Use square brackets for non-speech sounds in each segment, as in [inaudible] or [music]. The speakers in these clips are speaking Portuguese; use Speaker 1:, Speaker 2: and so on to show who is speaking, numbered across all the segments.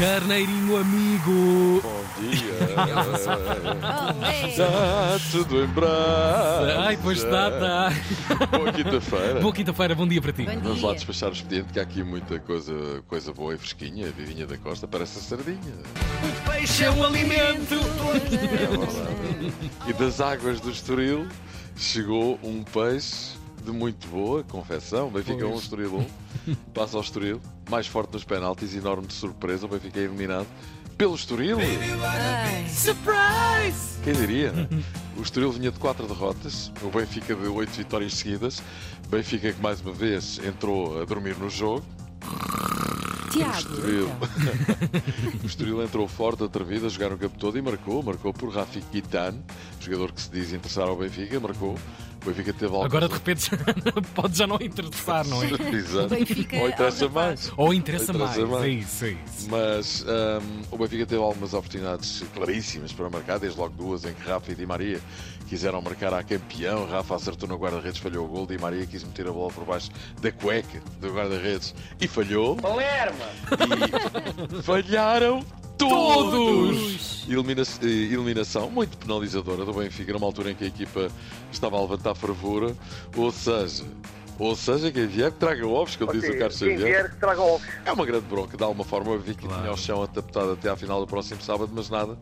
Speaker 1: Carneirinho amigo.
Speaker 2: Bom dia. Está tudo em brasa.
Speaker 1: Ai, pois está, está.
Speaker 2: Boa quinta-feira.
Speaker 1: Boa quinta-feira, bom dia para ti.
Speaker 3: Bom
Speaker 2: Vamos lá
Speaker 3: dia.
Speaker 2: despachar o expediente, que há aqui muita coisa, coisa boa e fresquinha. Vivinha da Costa, parece a sardinha.
Speaker 1: Peixe é um alimento.
Speaker 2: É verdade. E das águas do Estoril chegou um peixe de muito boa confecção. Benfica 1,
Speaker 1: Pois.
Speaker 2: Estoril 1. [laughs] Passa ao Estoril. Mais forte nos penaltis, enorme de surpresa. O Benfica é eliminado pelo Estoril.
Speaker 1: Surprise!
Speaker 2: Quem diria? [laughs] O Estoril vinha de quatro derrotas, o Benfica de oito vitórias seguidas. Benfica que mais uma vez entrou a dormir no jogo.
Speaker 3: Tiago.
Speaker 2: Estoril.
Speaker 3: então. [laughs]
Speaker 2: O Estoril entrou forte, atrevido, a jogar o campo todo e marcou. Marcou por Rafik Guitan, jogador que se diz interessar ao Benfica. Marcou. O Benfica teve alguns...
Speaker 1: Agora de repente [laughs] pode já não interessar, não é? [laughs]
Speaker 2: Exato. Ou interessa mais.
Speaker 1: Ou interessa mais.
Speaker 2: Interessa mais.
Speaker 1: Isso, é isso.
Speaker 2: Mas hum, o Benfica teve algumas oportunidades claríssimas para marcar, desde logo duas em que Rafa e Di Maria quiseram marcar a campeão. Rafa acertou no guarda-redes, falhou o gol. Di Maria quis meter a bola por baixo da cueca do guarda-redes e falhou. E [laughs] falharam todos! Elimina eh, eliminação muito penalizadora do Benfica, numa altura em que a equipa estava a levantar fervura. Ou seja, ou seja, quem vier que traga ovos, como diz o Carlos
Speaker 4: Quem
Speaker 2: Xavier.
Speaker 4: vier que traga ovos.
Speaker 2: É uma grande bronca, de alguma forma. O Benfica
Speaker 1: Claro.
Speaker 2: tinha o chão adaptado até à final do próximo sábado, mas nada.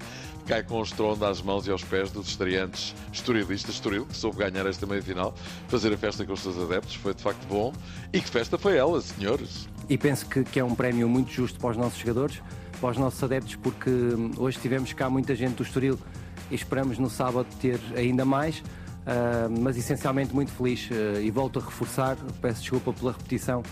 Speaker 2: Cai com o estrondo às mãos e aos pés dos estreantes estorilistas. Estoril, que soube ganhar esta meia-final, fazer a festa com os seus adeptos. Foi de facto bom. E que festa foi ela, senhores?
Speaker 5: E penso que, que é um prémio muito justo para os nossos jogadores, para os nossos adeptos, porque hum, hoje tivemos cá muita gente do Estoril e esperamos no sábado ter ainda mais, ah, mas essencialmente muito feliz ah, e volto a reforçar, peço desculpa pela repetição,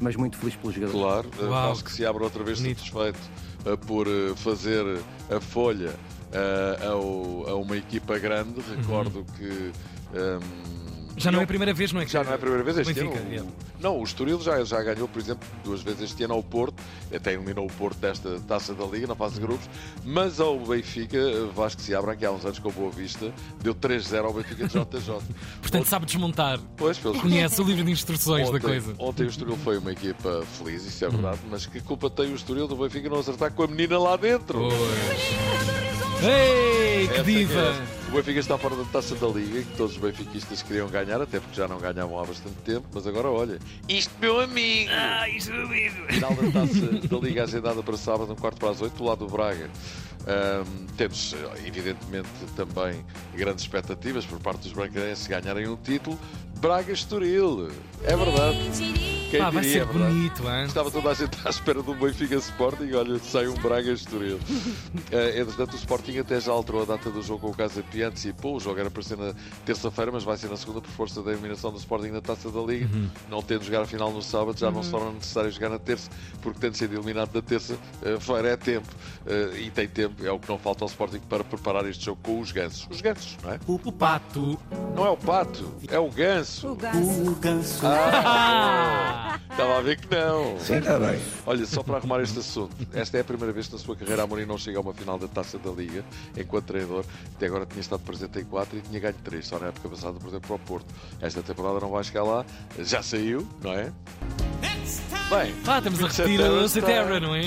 Speaker 5: mas muito feliz pelos jogadores.
Speaker 2: Claro, eh,
Speaker 1: Uau.
Speaker 2: acho que se abre outra vez
Speaker 1: Bonito.
Speaker 2: satisfeito eh, por eh, fazer a folha eh, ao- a uma equipa grande. Recordo que. ehm,
Speaker 1: Já não é a primeira vez, não é? que-
Speaker 2: Já não é a primeira vez este
Speaker 1: Benfica,
Speaker 2: ano.
Speaker 1: yeah.
Speaker 2: Não, o Estoril já, já ganhou, por exemplo, duas vezes este ano ao Porto, até eliminou o Porto desta taça da Liga, na fase de grupos, mas ao Benfica, Vasco se abra aqui há uns anos com a Boa Vista, deu 3-0 ao Benfica de JJ. [laughs]
Speaker 1: Portanto, sabe desmontar.
Speaker 2: Pois, pelos
Speaker 1: Conhece o livro de instruções da
Speaker 2: Ontem,
Speaker 1: coisa.
Speaker 2: ontem o Estoril foi uma equipa feliz, isso é verdade, mas que culpa tem o Estoril do Benfica não acertar com a menina lá dentro?
Speaker 1: Pois. Ei, que
Speaker 2: é
Speaker 1: diva!
Speaker 2: é. O Benfica está fora da taça da Liga, que todos os benfiquistas queriam ganhar, até porque já não ganhavam há bastante tempo, mas agora olha, isto meu amigo!
Speaker 1: Ai, subido!
Speaker 2: Final da taça da Liga agendada para sábado, um quarto para as oito, do lado do Braga. Ahm, temos, evidentemente, também grandes expectativas por parte dos brancarenses ganharem um título. Braga-Estoril, é verdade. Quem
Speaker 1: Ah, vai
Speaker 2: diria,
Speaker 1: ser
Speaker 2: é verdade.
Speaker 1: bonito, hein?
Speaker 2: Estava toda a gente à espera do Benfica Sporting e olha, sai um Braga Estoril. [laughs] Eh, entretanto, o Sporting até já alterou a data do jogo com o Casa Pia, antecipou. O jogo era para ser na terça-feira, mas vai ser na segunda por força da eliminação do Sporting na taça da Liga.
Speaker 1: Uhum.
Speaker 2: Não tendo jogar a final no sábado, já não se torna necessário jogar na terça, porque tendo sido eliminado na terça-feira é tempo. Eh, e tem tempo, é o que não falta ao Sporting para preparar este jogo com os gansos. Os gansos, não é?
Speaker 1: O, o pato.
Speaker 2: Não é o pato, é o ganso.
Speaker 3: O ganso.
Speaker 1: Ah!
Speaker 2: Estava [laughs] a ver que não.
Speaker 6: Sim, está bem.
Speaker 2: Olha, só para arrumar este assunto, esta é a primeira vez que na sua carreira Amorim não chega a uma final da Taça da Liga enquanto treinador. Até agora tinha estado presente em 4 e tinha ganho 3, só na época passada, por exemplo, para o Porto. Esta temporada não vai chegar lá, já saiu, não é? Bem,
Speaker 1: Ah, estamos a repetir o Terra, não é?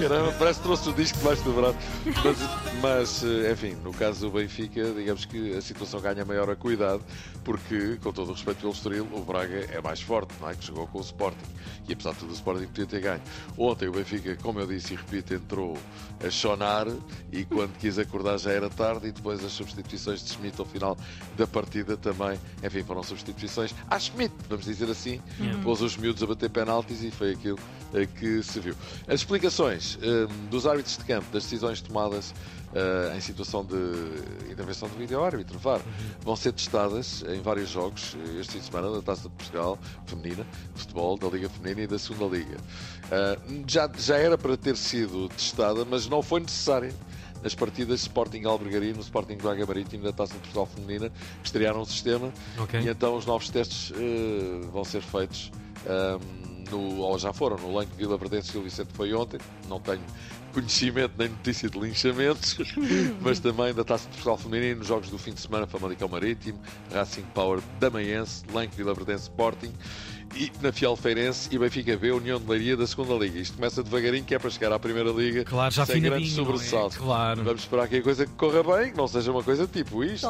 Speaker 2: Caramba, parece que trouxe o disco debaixo do braço. [laughs] Mas, mas, eh, enfim, no caso do Benfica, digamos que a situação ganha maior acuidade, porque, com todo o respeito pelo Estoril, o Braga é mais forte, não é? Que jogou com o Sporting. E apesar de tudo, o Sporting podia ter ganho. Ontem o Benfica, como eu disse e repito, entrou a chonar e quando quis acordar já era tarde e depois as substituições de Schmidt ao final da partida também, enfim, foram substituições à Schmidt, vamos dizer assim, pôs os miúdos a bater penaltis e foi aquilo eh, que se viu. As explicações eh, dos árbitros de campo, das decisões tomadas eh, em situação de intervenção do vídeo-árbitro, VAR, vão ser testadas em vários jogos eh, este fim de semana da Taça de Portugal Feminina, futebol, da Liga Feminina e da Segunda Liga. Já, já era para ter sido testada, mas não foi necessária nas partidas Sporting Albergaria e no Sporting Braga Marítimo da Taça de Portugal Feminina, que estrearam o sistema
Speaker 1: Ok.
Speaker 2: e então os novos testes eh, vão ser feitos ahm, no, ou já foram no Lanque Vila Verdense Gil Vicente foi ontem, não tenho conhecimento nem notícia de linchamentos, [laughs] mas também da Taça de Portugal Feminino, nos jogos do fim de semana, Famalicão Marítimo, Racing Power Damaense, Lanque Vila Verdense Sporting e na Fiel Feirense e Benfica B, União de Leiria da segunda Liga. Isto começa devagarinho, que é para chegar à primeira Liga
Speaker 1: Claro, já
Speaker 2: sem grandes
Speaker 1: não é?
Speaker 2: sobressaltos.
Speaker 1: Claro.
Speaker 2: Vamos esperar que a coisa corra bem, que não seja uma coisa tipo isto.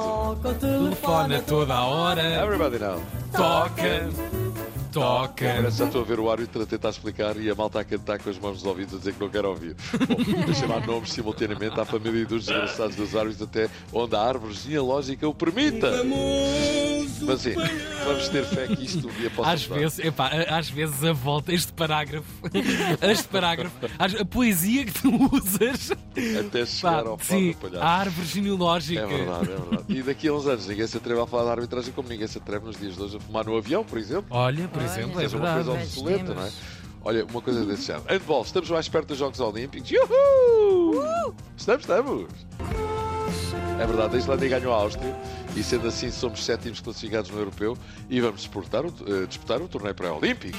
Speaker 1: Telefone a toda a hora.
Speaker 2: Everybody now.
Speaker 1: Toca. Toca.
Speaker 2: Parece já estou a ver o árbitro a tentar explicar e a malta a cantar com as mãos nos ouvidos a dizer que não quer ouvir. Bom, a chamar nomes simultaneamente à família dos desgraçados dos árbitros até onde a árvore genealógica o permita. Mas sim, vamos ter fé que isto um dia possa
Speaker 1: Às
Speaker 2: mudar.
Speaker 1: vezes, epá, às vezes a volta, este parágrafo, [laughs] este parágrafo, a poesia que tu usas,
Speaker 2: Até chegar
Speaker 1: pá,
Speaker 2: ao
Speaker 1: sim, a árvore genealógica.
Speaker 2: É verdade, é verdade. E daqui a uns anos ninguém se atreve a falar de arbitragem como ninguém se atreve nos dias de hoje a fumar no avião, por exemplo.
Speaker 1: Olha, por exemplo, é
Speaker 2: Seja uma coisa
Speaker 1: verdade.
Speaker 2: obsoleta, não é? Olha, uma coisa desse género. Handball, estamos mais perto dos Jogos Olímpicos. Uhul! Estamos, estamos. É verdade, a Islândia ganhou a Áustria e sendo assim somos sétimos classificados no europeu e vamos disputar o, eh, disputar o torneio pré-olímpico.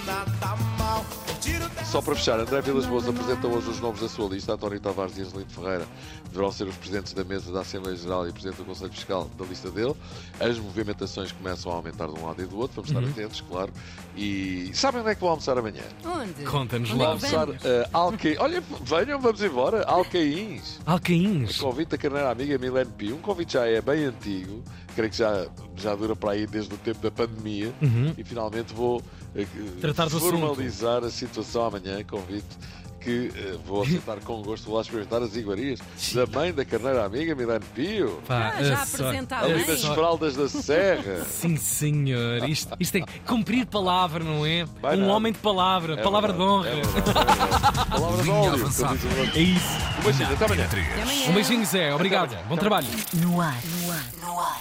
Speaker 2: Só para fechar, André Vilas Boas apresenta hoje os nomes da sua lista. António Tavares e Angelino Ferreira deverão ser os presidentes da mesa da Assembleia Geral e o presidente do Conselho Fiscal da lista dele. As movimentações começam a aumentar de um lado e do outro, vamos estar atentos, claro. E sabem onde é que vou almoçar amanhã?
Speaker 3: Onde?
Speaker 1: Conta-nos lá.
Speaker 3: é que
Speaker 2: almoçar uh, Alcaí. Olha, venham, vamos embora. Alcaíns.
Speaker 1: Alcaíns.
Speaker 2: Convite da carneira amiga Milene Pio. Um convite já é bem antigo, creio que já, já dura para aí desde o tempo da pandemia.
Speaker 1: Uhum.
Speaker 2: E finalmente vou eh,
Speaker 1: Tratar
Speaker 2: formalizar a situação amanhã. Convite que eh, vou [laughs] aceitar com gosto. Vou lá experimentar as iguarias da mãe da carneira amiga Milene Pio.
Speaker 1: Pá,
Speaker 3: Ah, já
Speaker 1: a
Speaker 3: apresenta
Speaker 2: Ali das fraldas da Serra. [laughs]
Speaker 1: Sim, senhor. Isto, isto é cumprir palavra, não é?
Speaker 2: Vai
Speaker 1: um
Speaker 2: nada.
Speaker 1: homem de palavra,
Speaker 2: É
Speaker 1: palavra de honra.
Speaker 2: é é. [laughs] Palavra de óleo.
Speaker 1: É isso.
Speaker 2: Um beijinho, até amanhã.
Speaker 3: Até amanhã.
Speaker 1: Um beijinho, Zé. Obrigado. Bom trabalho.
Speaker 3: No ar. No ar. No ar.